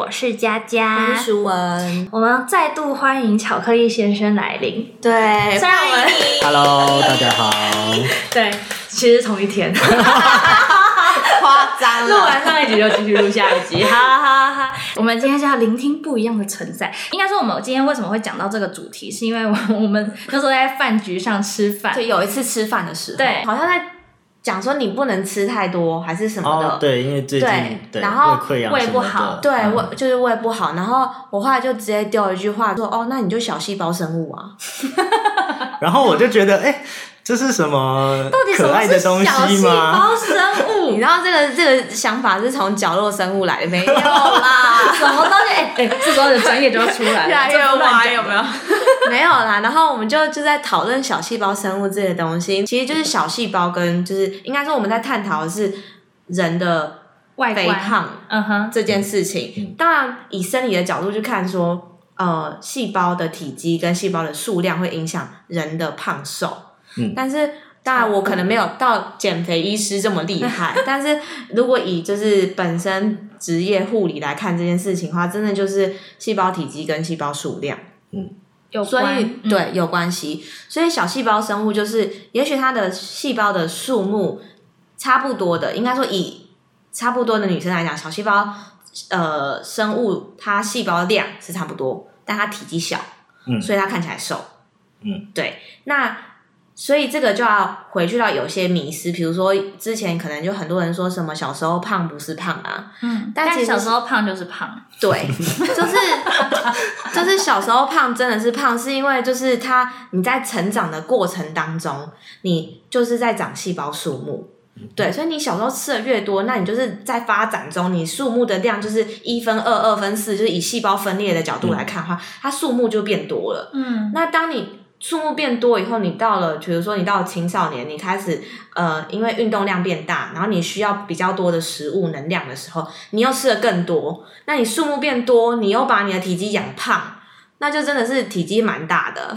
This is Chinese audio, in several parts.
我是佳佳，我是舒文。我们再度欢迎巧克力先生来临。对，虽然我们 Hello，大家好。对，其实同一天，夸 张录。完上一集就继续录下一集，哈哈哈哈！我们今天就要聆听不一样的存在。应该说，我们今天为什么会讲到这个主题，是因为我我们那时候在饭局上吃饭，就有一次吃饭的时候，对好像在讲说你不能吃太多，还是什么的。哦，对，因为最近对对然后胃不好对，嗯胃就是胃不好，然后我后来就直接丢一句话说：“哦，那你就小细胞生物啊。然后我就觉得，哎，这是什么到底什可么是爱的东小细西吗？胞生”物？你知道这个这个想法是从角落生物来的没有啦？什么东西？哎、哎、这时候的专业就要出来了，越来越歪有没有？没有啦，然后我们就就在讨论小细胞生物这些东西，其实就是小细胞跟就是应该说我们在探讨的是人的外？肥胖嗯哼，这件事情。嗯当然，以生理的角度去看说，呃，细胞的体积跟细胞的数量会影响人的胖瘦。嗯但是当然，我可能没有到减肥医师这么厉害，但是如果以就是本身职业护理来看这件事情的话，真的就是细胞体积跟细胞数量。嗯有所关以、对有关系。所以小细胞生物就是，也许它的细胞的数目差不多的，应该说以差不多的女生来讲，小细胞呃生物它细胞量是差不多，但它体积小，嗯所以它看起来瘦。嗯，对。那所以这个就要回去到有些迷思，比如说之前可能就很多人说什么小时候胖不是胖啊，嗯，但其实但小时候胖就是胖，对，就是就是小时候胖真的是胖，是因为就是他你在成长的过程当中，你就是在长细胞数目。对，所以你小时候吃的越多，那你就是在发展中，你数目的量就是一分二、二分四，就是以细胞分裂的角度来看的话，它数目就变多了。嗯，那当你数目变多以后，你到了，比如说你到了青少年，你开始呃，因为运动量变大，然后你需要比较多的食物能量的时候，你又吃的更多，那你数目变多，你又把你的体积养胖。那就真的是体积蛮大的，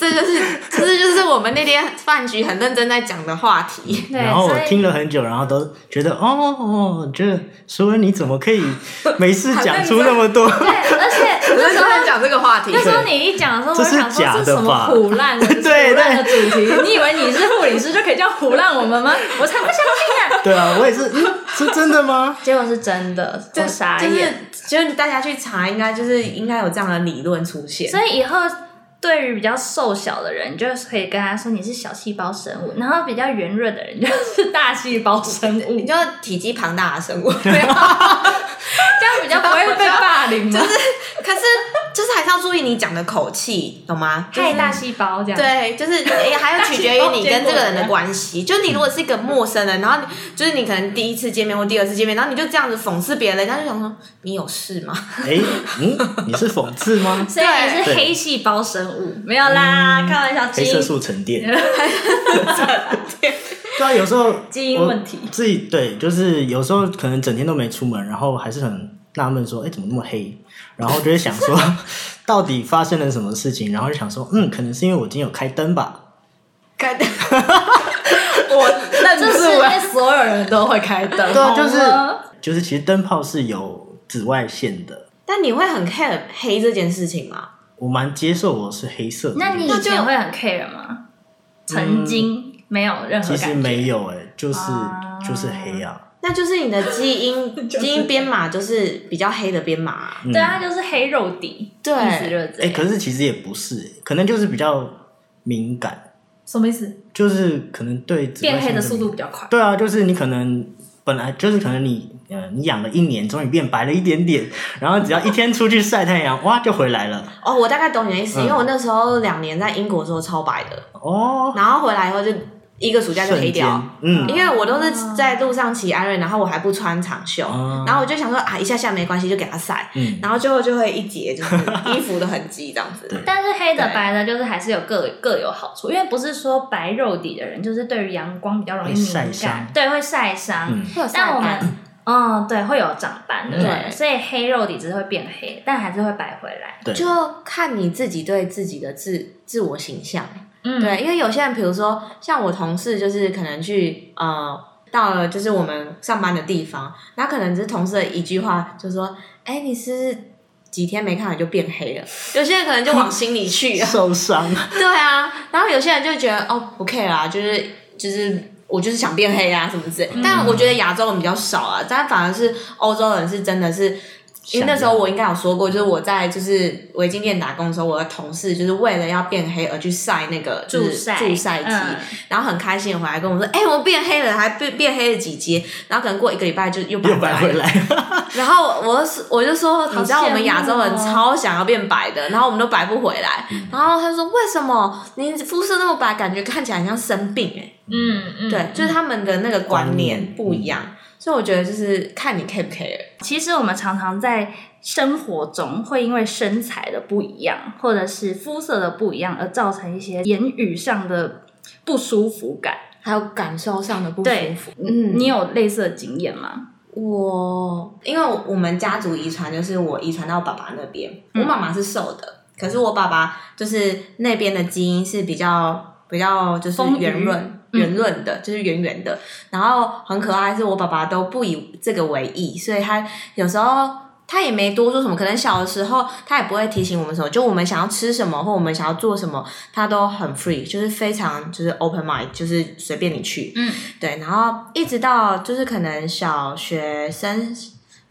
这就是，这就是我们那天饭局很认真在讲的话题。对，然后我听了很久，然后都觉得，哦哦，觉得舒文你怎么可以没事讲出那么多？对，而且 那时候在讲这个话题那时候你一讲的时候，我这就是想说假的这是什么吧胡乱 的对烂的主题？你以为你是护理师就可以这样胡乱我们吗？我才不相信啊！对啊，我也是，嗯，是真的吗？结果是真的，就我傻就是眼。就是大家去查，应该就是应该有这样的理论出现。所以以后对于比较瘦小的人，就是可以跟他说你是小细胞生物，然后比较圆润的人就是大细胞生物，你就体积庞大的生物，这样比较不会被霸凌吗？就是可是还是要注意你讲的口气，懂吗？就是太大细胞这样。对，就是 诶还要取决于你跟这个人的关系。就你如果是一个陌生人，然后你就是你可能第一次见面或第二次见面，然后你就这样子讽刺别人，人家就想说你有事吗？哎，嗯，你是讽刺吗？所以你是黑细胞生物，没有啦，开玩笑，黑色素沉淀。对啊，有时候基因问题自己对，就是有时候可能整天都没出门，然后还是很纳闷说，哎，怎么那么黑？然后就会想说，到底发生了什么事情？然后就想说，嗯，可能是因为我今天有开灯吧。开灯，我那这世住了。界所有人都会开灯，对就是吗就是，其实灯泡是有紫外线的，但你会很 care 黑这件事情吗？我蛮接受我是黑色的。那你以前会很 care 吗？曾经没有任何其实感觉，没有哎、就是、啊就是黑啊。那就是你的基因 基因编码就是比较黑的编码啊、嗯对，它就是黑肉底，对意思就是这哎、样。可是其实也不是、欸，可能就是比较敏感，什么意思？就是可能对紫外变黑的速度比较快。对啊，就是你可能本来就是可能你呃你养了一年，终于变白了一点点，然后只要一天出去晒太阳，哇就回来了。哦，我大概懂你的意思，嗯因为我那时候两年在英国的时候超白的，哦，然后回来以后就一个暑假就黑掉。嗯因为我都是在路上骑艾瑞，然后我还不穿长袖，哦然后我就想说啊，一下下没关系，就给它晒，嗯，然后最后就会一截就是 衣服的痕迹这样子。但是黑的白的，就是还是有各各有好处，因为不是说白肉底的人就是对于阳光比较容易晒敏伤感，对，会晒伤。嗯会有晒但我斑们，嗯，对，会有长斑，对对？所以黑肉底只是会变黑，但还是会白回来。就看你自己对自己的自自我形象。嗯，对，因为有些人，比如说像我同事，就是可能去呃到了就是我们上班的地方，那可能是同事的一句话，就说：“哎，你是几天没看你就变黑了。”有些人可能就往心里去了，受伤。对啊，然后有些人就觉得哦不 care 啦，就是就是我就是想变黑啊什么之类。但我觉得亚洲人比较少啊，但反而是欧洲人是真的是。因为那时候我应该有说过，就是我在就是围巾店打工的时候，我的同事就是为了要变黑而去晒那个助晒助晒机，然后很开心回来跟我说：“哎，我变黑了，还变变黑了几阶。”然后可能过一个礼拜就又白回来。然后我我就说：“你知道我们亚洲人超想要变白的，然后我们都白不回来。”然后他说：“为什么你肤色那么白，感觉看起来很像生病？”哎，嗯嗯，对，就是他们的那个观念不一样。所以我觉得就是看你 care 不 care。其实我们常常在生活中会因为身材的不一样，或者是肤色的不一样，而造成一些言语上的不舒服感，还有感受上的不舒服。嗯，你有类似的经验吗？我因为我们家族遗传，就是我遗传到爸爸那边，我妈妈是瘦的，可是我爸爸就是那边的基因是比较比较就是圆润。圆润的，就是圆圆的，然后很可爱。是我爸爸都不以这个为意，所以他有时候他也没多说什么。可能小的时候他也不会提醒我们什么，就我们想要吃什么或我们想要做什么，他都很 free，就是非常就是 open mind，就是随便你去。嗯，对。然后一直到就是可能小学生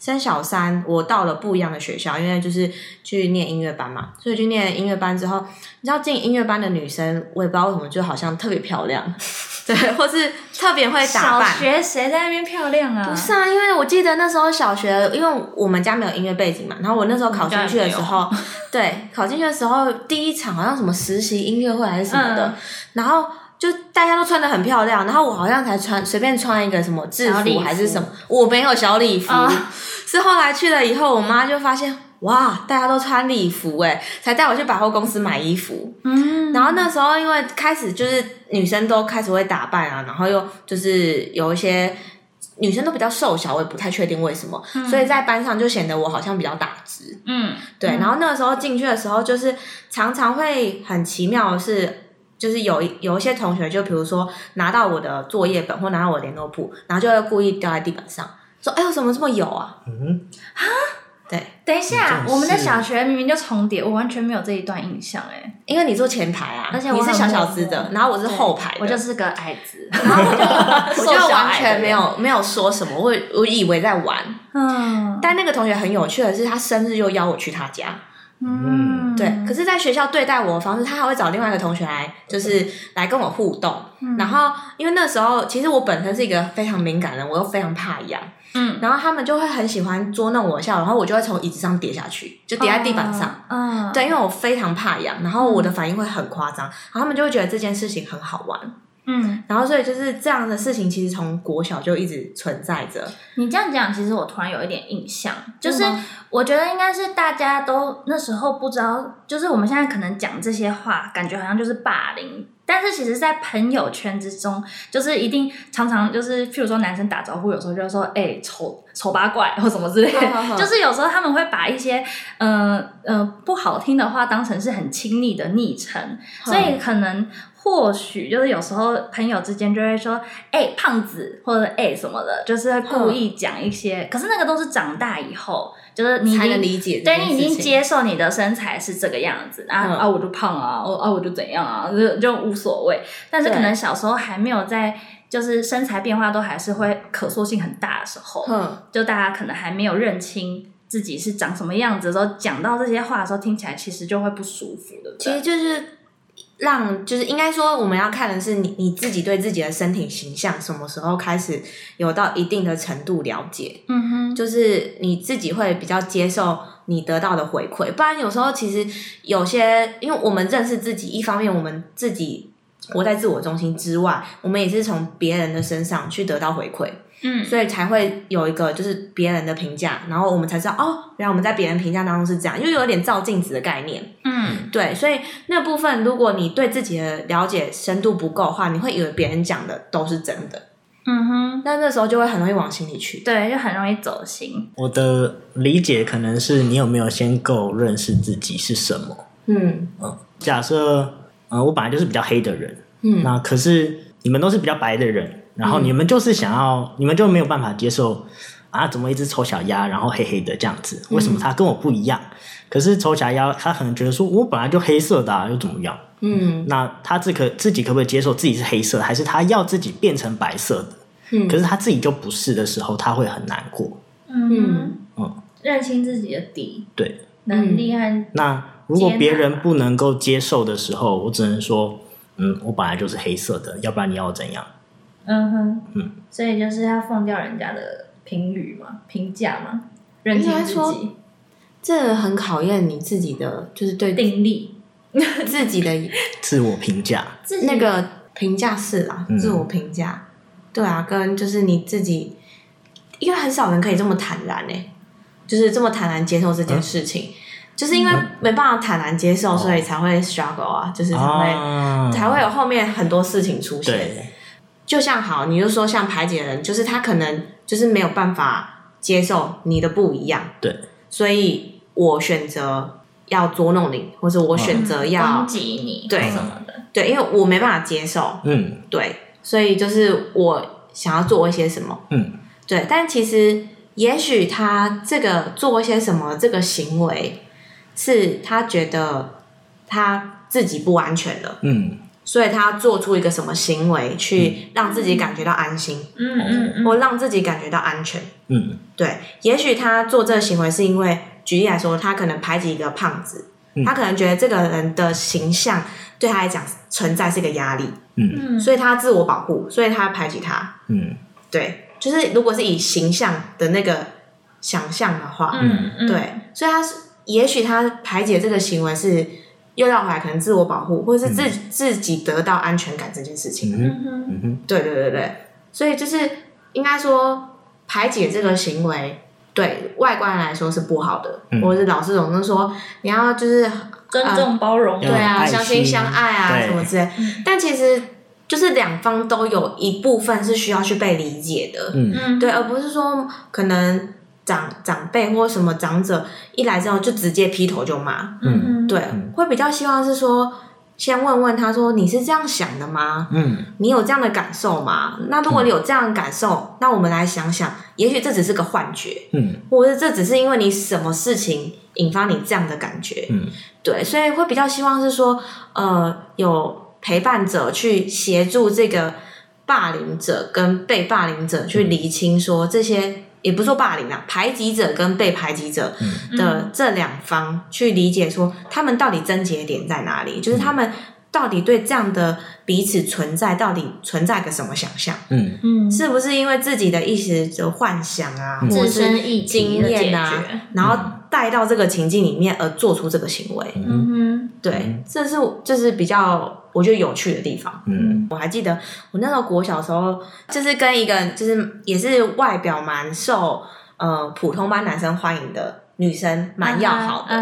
升小三，我到了不一样的学校，因为就是去念音乐班嘛，所以去念音乐班之后，你知道进音乐班的女生，我也不知道为什么，就好像特别漂亮。对，或是特别会打扮。小学谁在那边漂亮啊？不是啊，因为我记得那时候小学，因为我们家没有音乐背景嘛，然后我那时候考进去的时候，对，考进去的时候第一场好像什么实习音乐会还是什么的，然后就大家都穿的很漂亮，然后我好像才穿随便穿一个什么制服还是什么，我没有小礼服，是后来去了以后，我妈就发现。哇，大家都穿礼服哎，才带我去百货公司买衣服。嗯，然后那时候因为开始就是女生都开始会打扮啊，然后又就是有一些女生都比较瘦小，我也不太确定为什么，所以在班上就显得我好像比较大只。嗯，对。然后那个时候进去的时候，就是常常会很奇妙的是，就是有有一些同学，就比如说拿到我的作业本或拿到我联络簿，然后就会故意掉在地板上，说：“哎呦，怎么这么油啊？”嗯，啊。对，等一下，我们的小学明明就重叠，我完全没有这一段印象哎。因为你坐前排啊，而且你是小小只的，然后我是后排，我就是个矮子，然后我就 我就完全没有没有说什么，我我以为在玩。嗯，但那个同学很有趣的是，他生日又邀我去他家。嗯，对。可是，在学校对待我的方式，他还会找另外一个同学来，就是来跟我互动。嗯然后，因为那时候其实我本身是一个非常敏感的人，我又非常怕痒。嗯，然后他们就会很喜欢捉弄我笑，然后我就会从椅子上跌下去，就跌在地板上。嗯，对，因为我非常怕痒，然后我的反应会很夸张，然后他们就会觉得这件事情很好玩。嗯，然后所以就是这样的事情，其实从国小就一直存在着。你这样讲，其实我突然有一点印象，就是我觉得应该是大家都那时候不知道，就是我们现在可能讲这些话，感觉好像就是霸凌。但是其实，在朋友圈之中，就是一定常常就是，譬如说男生打招呼，有时候就说“哎，丑 丑八怪”或什么之类的，就是有时候他们会把一些嗯嗯不好听的话当成是很亲昵的昵称，所以可能或许就是有时候朋友之间就会说“哎，胖子”或者“哎什么的”，就是故意讲一些，可是那个都是长大以后。就是你才能理解，对你已经接受你的身材是这个样子，啊啊，我就胖啊，哦啊，我就怎样啊，就就无所谓。但是可能小时候还没有在，就是身材变化都还是会可塑性很大的时候，就大家可能还没有认清自己是长什么样子的时候，讲到这些话的时候，听起来其实就会不舒服的。其实就是。让就是应该说，我们要看的是你你自己对自己的身体形象什么时候开始有到一定的程度了解，嗯哼，就是你自己会比较接受你得到的回馈，不然有时候其实有些，因为我们认识自己，一方面我们自己活在自我中心之外，我们也是从别人的身上去得到回馈。嗯，所以才会有一个就是别人的评价，然后我们才知道哦，原来我们在别人评价当中是这样，就有点照镜子的概念。嗯，对，所以那部分如果你对自己的了解深度不够的话，你会以为别人讲的都是真的。嗯哼，那那时候就会很容易往心里去，对，就很容易走心。我的理解可能是你有没有先够认识自己是什么？嗯嗯，假设呃，我本来就是比较黑的人，嗯，那可是你们都是比较白的人。然后你们就是想要，你们就没有办法接受啊，怎么一只丑小鸭，然后黑黑的这样子？为什么它跟我不一样？可是丑小鸭它可能觉得说，我本来就黑色的、啊，又怎么样？嗯那他自可自己可不可以接受自己是黑色的，还是他要自己变成白色的？嗯可是他自己就不是的时候，他会很难过。嗯嗯，认清自己的底对，能力和那如果别人不能够接受的时候，我只能说，嗯，我本来就是黑色的，要不然你要我怎样？嗯哼，嗯，所以就是要放掉人家的评语嘛、评价嘛，认清自己。这很考验你自己的，就是对定力，自己的 自我评价，自那个评价是啦，嗯。自我评价，对啊，跟就是你自己，因为很少人可以这么坦然诶、就是这么坦然接受这件事情，就是因为没办法坦然接受，所以才会 struggle 啊，就是才会、啊，才会有后面很多事情出现。对，就像好，你就说像排解的人，就是他可能就是没有办法接受你的不一样，对，所以我选择要捉弄你，或者我选择要、攻击你对什么的，对，因为我没办法接受，嗯。对，所以就是我想要做一些什么，嗯。对，但其实也许他这个做一些什么这个行为，是他觉得他自己不安全了，嗯所以他要做出一个什么行为去让自己感觉到安心，嗯嗯嗯，或让自己感觉到安全。嗯。对，也许他做这个行为是因为，举例来说，他可能排挤一个胖子，嗯。他可能觉得这个人的形象对他来讲存在是一个压力，嗯。嗯，所以他自我保护，所以他排挤他。嗯。对，就是如果是以形象的那个想象的话，嗯嗯，对，所以他是也许他排解这个行为是又绕回来，可能自我保护，或者是自、自己得到安全感这件事情。嗯哼嗯哼，对对对对，所以就是应该说排解这个行为。对外观来说是不好的，嗯。或者是老师总是说你要就是尊重包容，对对啊，相亲相爱啊什么之类。但其实就是两方都有一部分是需要去被理解的，嗯。嗯，对，而不是说可能长长辈或什么长者一来之后就直接劈头就骂，嗯，对，会比较希望是说先问问他说你是这样想的吗？嗯你有这样的感受吗？那如果你有这样的感受，那我们来想想，也许这只是个幻觉，嗯或者这只是因为你什么事情引发你这样的感觉，嗯对，所以会比较希望是说，呃，有陪伴者去协助这个霸凌者跟被霸凌者去厘清说这些，也不是说霸凌啊，排挤者跟被排挤者的这两方去理解说他们到底症结点在哪里，就是他们到底对这样的彼此存在到底存在个什么想象，嗯。嗯，是不是因为自己的一时的幻想啊，或者自是身经验啊，然后带到这个情境里面而做出这个行为？嗯对，这是这是比较我觉得有趣的地方。嗯我还记得我那时候国小时候，就是跟一个就是也是外表蛮受呃普通班男生欢迎的女生蛮要好的，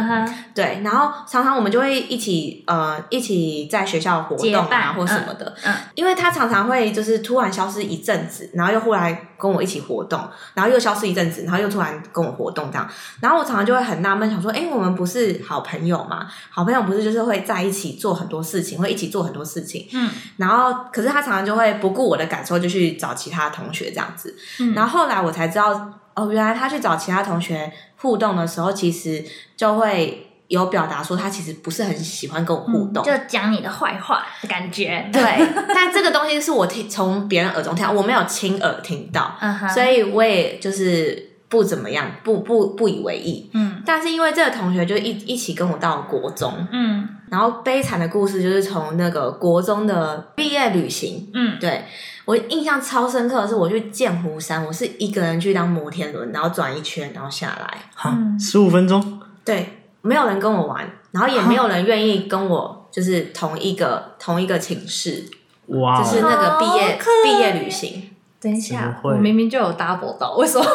对，然后常常我们就会一起呃一起在学校活动啊或什么的，嗯因为他常常会就是突然消失一阵子，然后又忽然跟我一起活动，然后又消失一阵子，然后又突然跟我活动这样，然后我常常就会很纳闷，想说，哎，我们不是好朋友吗？好朋友不是就是会在一起做很多事情，会一起做很多事情，嗯。然后可是他常常就会不顾我的感受，就去找其他同学这样子，嗯，然后后来我才知道，哦，原来他去找其他同学互动的时候，其实就会有表达说他其实不是很喜欢跟我互动。就讲你的坏话的感觉，对，但这个东西是我听从别人耳中听到，我没有亲耳听到，所以我也就是不怎么样，不不不以为意。嗯。但是因为这个同学就一一起跟我到国中，嗯。然后悲惨的故事就是从那个国中的毕业旅行，嗯。对。我印象超深刻的是，我去剑湖山，我是一个人去当摩天轮，然后转一圈，然后下来。好嗯，十五分钟，对，没有人跟我玩，然后也没有人愿意跟我，就是同一个 同一个寝室，哇。哦，就是那个毕业毕业旅行。等一下，我明明就有 double 到，为什么？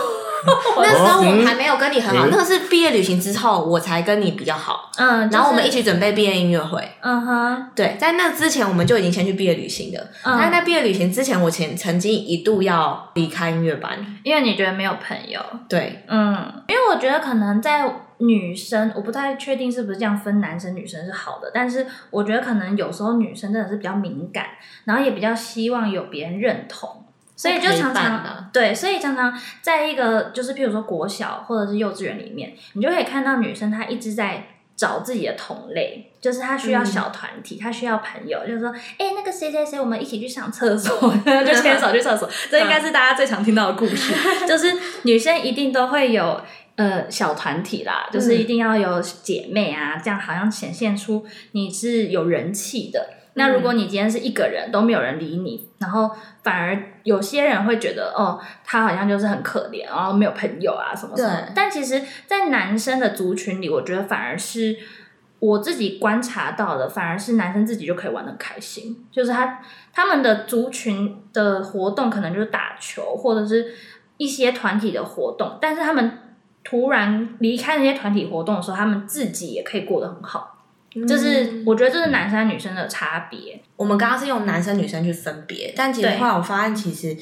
那时候我嗯还没有跟你很好，嗯。那个是毕业旅行之后我才跟你比较好，嗯，然后我们一起，准备毕业音乐会。嗯哼，对，在那之前我们就已经先去毕业旅行的。嗯。但是在毕业旅行之前，我前曾经一度要离开音乐班。因为你觉得没有朋友，对，嗯，因为我觉得可能在女生，我不太确定是不是这样分男生女生是好的，但是我觉得可能有时候女生真的是比较敏感，然后也比较希望有别人认同，所以就常常啊对，所以常常在一个就是譬如说国小或者是幼稚园里面，你就可以看到女生她一直在找自己的同类，就是她需要嗯小团体，她需要朋友，就是说，哎、那个谁谁谁，我们一起去上厕所，就牵手去厕所，这应该是大家最常听到的故事，就是女生一定都会有。呃，小团体啦，就是一定要有姐妹啊，这样好像显现出你是有人气的。那如果你今天是一个人都没有人理你，然后反而有些人会觉得哦，他好像就是很可怜，然后没有朋友啊什么什么。但其实，在男生的族群里，我觉得反而是我自己观察到的，反而是男生自己就可以玩的开心，就是他他们的族群的活动可能就是打球或者是一些团体的活动，但是他们突然离开那些团体活动的时候，他们自己也可以过得很好。就是我觉得这是男生女生的差别。我们刚刚是用男生女生去分别，但其实对后来我发现，其实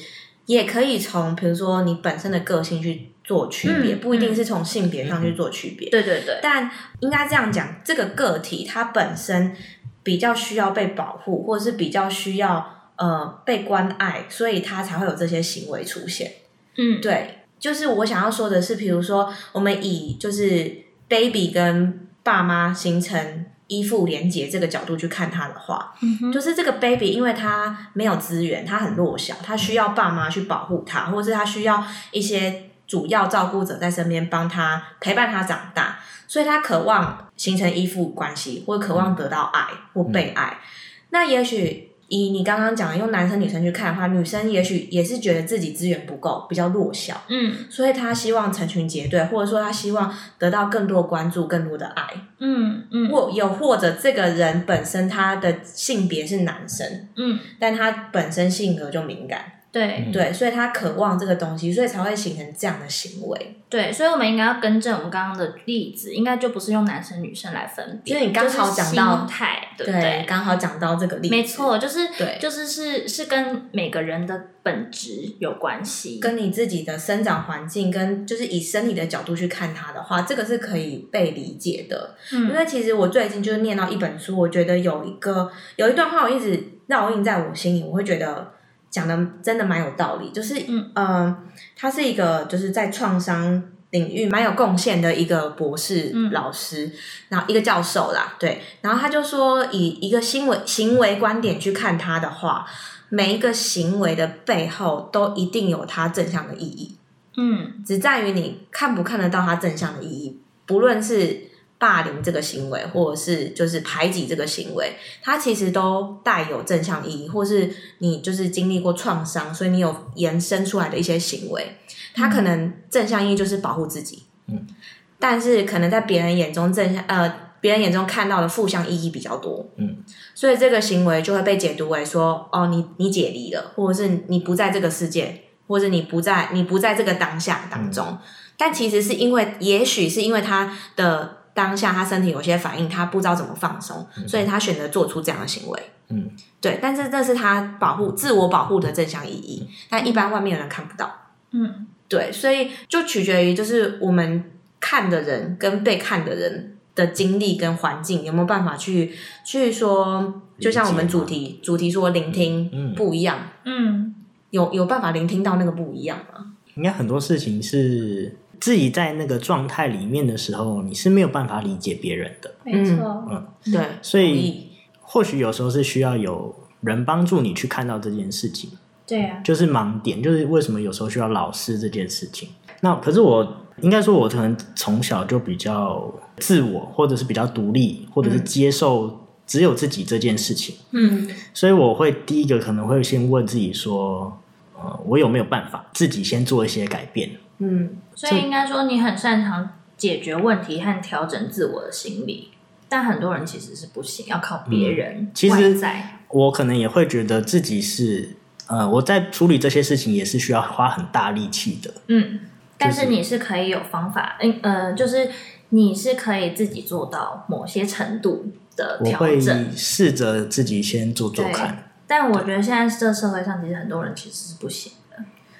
也可以从比如说你本身的个性去做区别，嗯不一定是从性别上去做区别。对对对，但应该这样讲，这个个体它本身比较需要被保护，或者是比较需要呃被关爱，所以它才会有这些行为出现。嗯，对，就是我想要说的是，比如说我们以就是 baby 跟爸妈形成依附连结这个角度去看他的话，嗯就是这个 baby 因为他没有资源，他很弱小，他需要爸妈去保护他，或者是他需要一些主要照顾者在身边帮他陪伴他长大，所以他渴望形成依附关系，或渴望得到爱或被爱。那也许以你刚刚讲的用男生女生去看的话，女生也许也是觉得自己资源不够，比较弱小，嗯。所以她希望成群结队，或者说她希望得到更多关注、更多的爱，嗯嗯。或有或者这个人本身他的性别是男生，嗯，但他本身性格就敏感，对对，所以他渴望这个东西，所以才会形成这样的行为。对，所以我们应该要更正我们刚刚的例子，应该就不是用男生女生来分别，就是你刚好讲到心态，对不对？刚好讲到这个例子，没，错，就是对就是是是跟每个人的本质有关系，跟你自己的生长环境，跟就是以生理的角度去看它的话，这个是可以被理解的。因嗯为其实我最近就是念到一本书，我觉得有一个有一段话我一直烙印在我心里，我会觉得讲的真的蛮有道理。就是嗯呃，他是一个就是在创伤领域蛮有贡献的一个博士嗯老师，然后一个教授啦，对，然后他就说以一个行为行为观点去看他的话，每一个行为的背后都一定有它正向的意义。嗯只在于你看不看得到它正向的意义。不论是霸凌这个行为，或者是就是排挤这个行为，它其实都带有正向意义，或是你就是经历过创伤，所以你有延伸出来的一些行为，它可能正向意义就是保护自己，嗯，但是可能在别人眼中正向呃。别人眼中看到的负向意义比较多，嗯，所以这个行为就会被解读为说，哦，你你解离了，或者是你不在这个世界，或者你不在你不在这个当下当中，但其实是因为，也许是因为他的当下他身体有些反应，他不知道怎么放松，所以他选择做出这样的行为。嗯，对，但是这是他保护自我保护的正向意义，但一般外面的人看不到。嗯。对，所以就取决于就是我们看的人跟被看的人的经历跟环境有没有办法去去说，就像我们主题主题说聆听嗯。不一样，嗯。有有办法聆听到那个不一样吗？应该很多事情是自己在那个状态里面的时候，你是没有办法理解别人的，没错，对，所以或许有时候是需要有人帮助你去看到这件事情，对啊，就是盲点，就是为什么有时候需要老师这件事情。那可是我应该说，我可能从小就比较自我，或者是比较独立，或者是接受只有自己这件事情，嗯所以我会第一个可能会先问自己说，呃，我有没有办法自己先做一些改变？嗯所以应该说你很擅长解决问题和调整自我的心理，但很多人其实是不行，要靠别人、嗯其实在，我可能也会觉得自己是，呃，我在处理这些事情也是需要花很大力气的。嗯，但是是你是可以有方法，嗯呃，就是你是可以自己做到某些程度的调我会整。试着自己先做做看。但我觉得现在这社会上，其实很多人其实是不行的，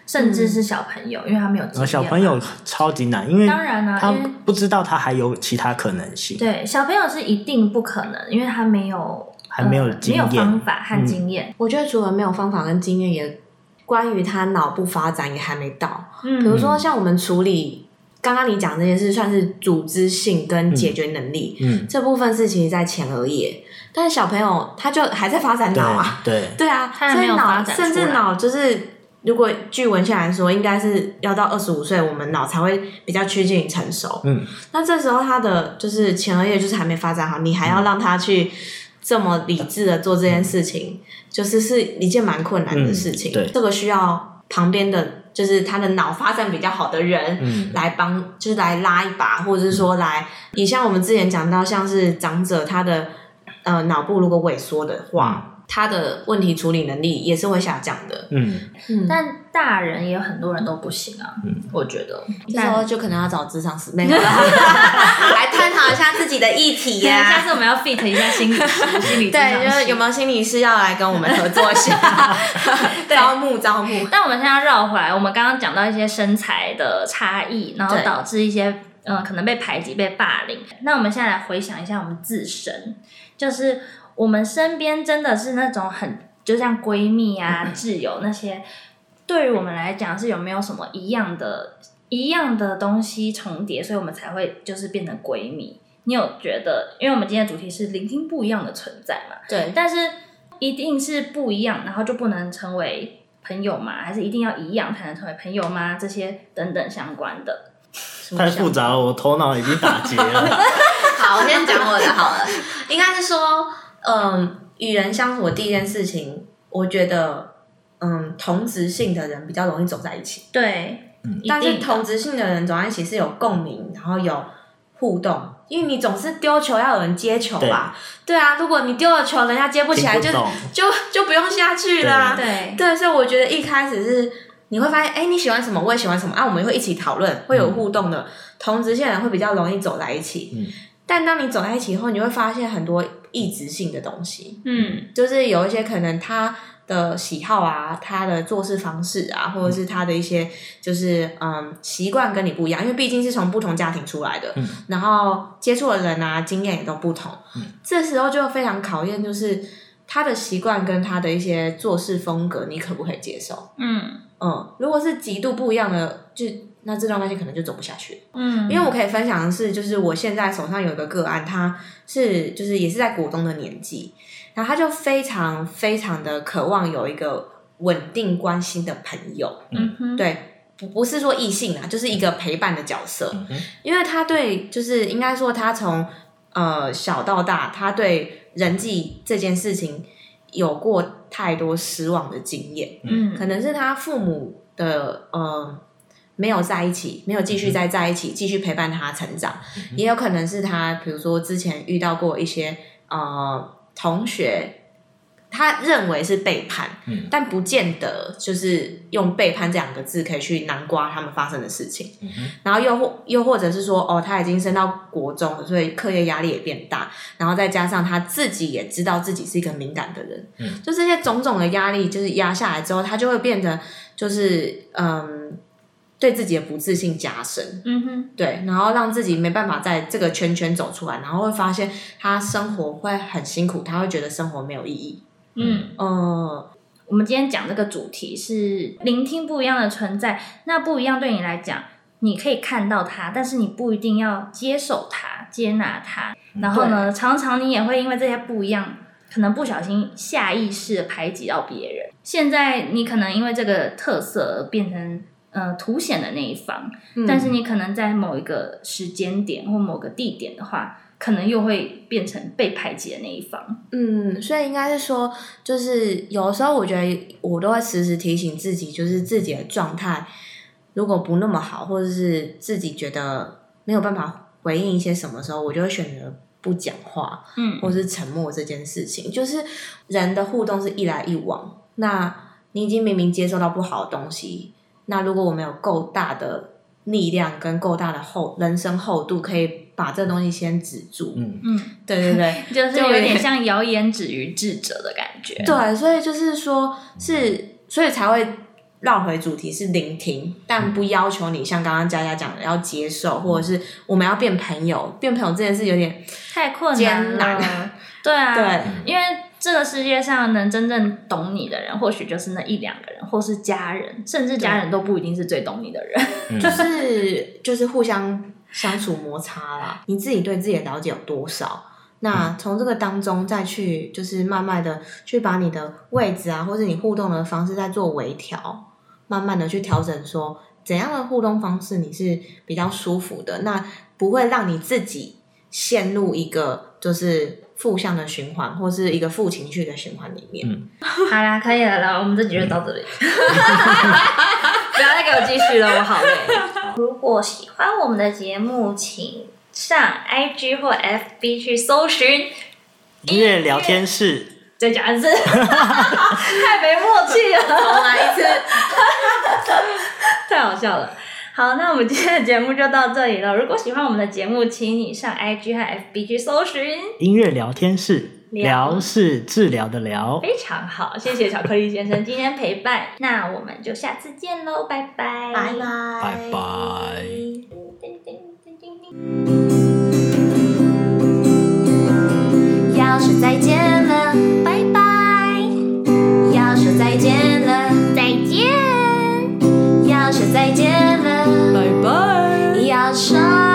甚至是小朋友，因为他没有经验小朋友超级难，因为当然啊他不知道他还有其他可能性。对小朋友是一定不可能，因为他没有还没有呃没有方法和嗯经验。我觉得除了没有方法跟经验，也关于他脑部发展也还没到。嗯。比如说像我们处理刚刚你讲这件事，算是组织性跟解决能力、嗯，这部分是其实在前额叶，但是小朋友他就还在发展对脑啊，对，对。啊，所以脑甚至脑就是。如果据文献来说，应该是要到二十五岁，我们脑才会比较趋近于成熟。嗯，那这时候他的就是前额叶就是还没发展好，你还要让他去这么理智的做这件事情，就是是一件蛮困难的事情。嗯对这个需要旁边的就是他的脑发展比较好的人，嗯来帮，就是来拉一把，或者是说来，你像我们之前讲到，像是长者他的呃脑部如果萎缩的话。他的问题处理能力也是会下降的，嗯，嗯，但大人也有很多人都不行啊，嗯。我觉得。这时候就可能要找智商师。妹 来探讨一下自己的议题呀、下次我们要 fit 一下心理师、心理对，就是有没有心理师要来跟我们合作一下？招募招募。但我们现在绕回来，我们刚刚讲到一些身材的差异，然后对导致一些呃可能被排挤、被霸凌。那我们现在来回想一下我们自身，就是我们身边真的是那种很，就像闺蜜啊、挚友那些，对于我们来讲是有没有什么一样的、一样的东西重叠，所以我们才会就是变成闺蜜。你有觉得？因为我们今天的主题是聆听不一样的存在嘛，对，但是一定是不一样，然后就不能成为朋友吗？还是一定要一样才能成为朋友吗？这些等等相关的。太复杂了，我头脑已经打结了。好，我先讲我的好了。应该是说，嗯，与人相处的第一件事情，我觉得，嗯，同质性的人比较容易走在一起。对，一但是同质性的人走在一起是有共鸣，然后有互动，因为你总是丢球要有人接球吧？对啊，如果你丢了球，人家接不起来，就就就不用下去啦。对，对，所以我觉得一开始是你会发现，哎，你喜欢什么，我也喜欢什么啊，我们会一起讨论，会有互动的，同质性的人会比较容易走在一起。嗯但当你走在一起以后，你会发现很多异质性的东西，嗯。就是有一些可能他的喜好啊，他的做事方式啊，或者是他的一些就是嗯习惯跟你不一样，因为毕竟是从不同家庭出来的，嗯。然后接触的人啊经验也都不同，这时候就非常考验就是他的习惯跟他的一些做事风格，你可不可以接受？嗯。嗯，如果是极度不一样的，就那这段关系可能就走不下去。嗯，因为我可以分享的是，就是我现在手上有一个个案，他是就是也是在股东的年纪，然后他就非常非常的渴望有一个稳定关心的朋友，嗯哼，对，不不是说异性啊，就是一个陪伴的角色，嗯哼因为他对就是应该说他从呃小到大，他对人际这件事情有过太多失望的经验。嗯可能是他父母的呃没有在一起，没有继续再在一起，继续陪伴他成长，也有可能是他比如说之前遇到过一些呃同学。他认为是背叛，嗯。但不见得就是用背叛这两个字可以去南瓜他们发生的事情。嗯然后又或又或者是说，哦，他已经升到国中了，所以课业压力也变大，然后再加上他自己也知道自己是一个敏感的人，嗯。就这些种种的压力，就是压下来之后，他就会变得就是嗯，对自己的不自信加深，嗯哼，对，然后让自己没办法在这个圈圈走出来，然后会发现他生活会很辛苦，他会觉得生活没有意义，嗯。嗯，我们今天讲这个主题是聆听不一样的存在。那不一样对你来讲，你可以看到它，但是你不一定要接受它、接纳它。然后呢，常常你也会因为这些不一样，可能不小心下意识的排挤到别人。现在你可能因为这个特色而变成呃凸显的那一方，嗯但是你可能在某一个时间点或某个地点的话，可能又会变成被排挤的那一方。嗯，所以应该是说，就是有时候我觉得我都会时时提醒自己，就是自己的状态如果不那么好，或者是自己觉得没有办法回应一些什么时候，我就会选择不讲话，嗯或是沉默这件事情。就是人的互动是一来一往，那你已经明明接受到不好的东西，那如果我们有够大的力量跟够大的厚人生厚度，可以把这东西先止住。嗯嗯，对对对，就是有点像谣言止于智者的感觉。对，所以就是说，是所以才会绕回主题是聆听，但不要求你像刚刚佳佳讲的要接受，或者是我们要变朋友。变朋友这件事有点太困难了。对啊，对，因为这个世界上能真正懂你的人，或许就是那一两个人，或是家人，甚至家人都不一定是最懂你的人。嗯就是就是互相相处摩擦啦，你自己对自己的了解有多少？那从这个当中再去，就是慢慢的去把你的位置啊，或者你互动的方式再做微调，慢慢的去调整，说怎样的互动方式你是比较舒服的，那不会让你自己陷入一个就是负向的循环，或是一个负情绪的循环里面。嗯 好啦，可以了啦，我们这集就到这里，不要再给我继续了，我好累。如果喜欢我们的节目，请上 IG 或 FB 去搜寻。音乐聊天室，再讲一次，太没默契了，重来一次，太好笑了。好，那我们今天的节目就到这里了。如果喜欢我们的节目，请你上 IG 和 FB 去搜寻。音乐聊天室，聊聊是治疗的聊，非常好，谢谢巧克力先生今天陪伴。那我们就下次见喽，拜拜，拜拜，拜拜。叮叮叮叮叮要说再见了，拜拜。要说再见了，再见。要说再见了，Shine.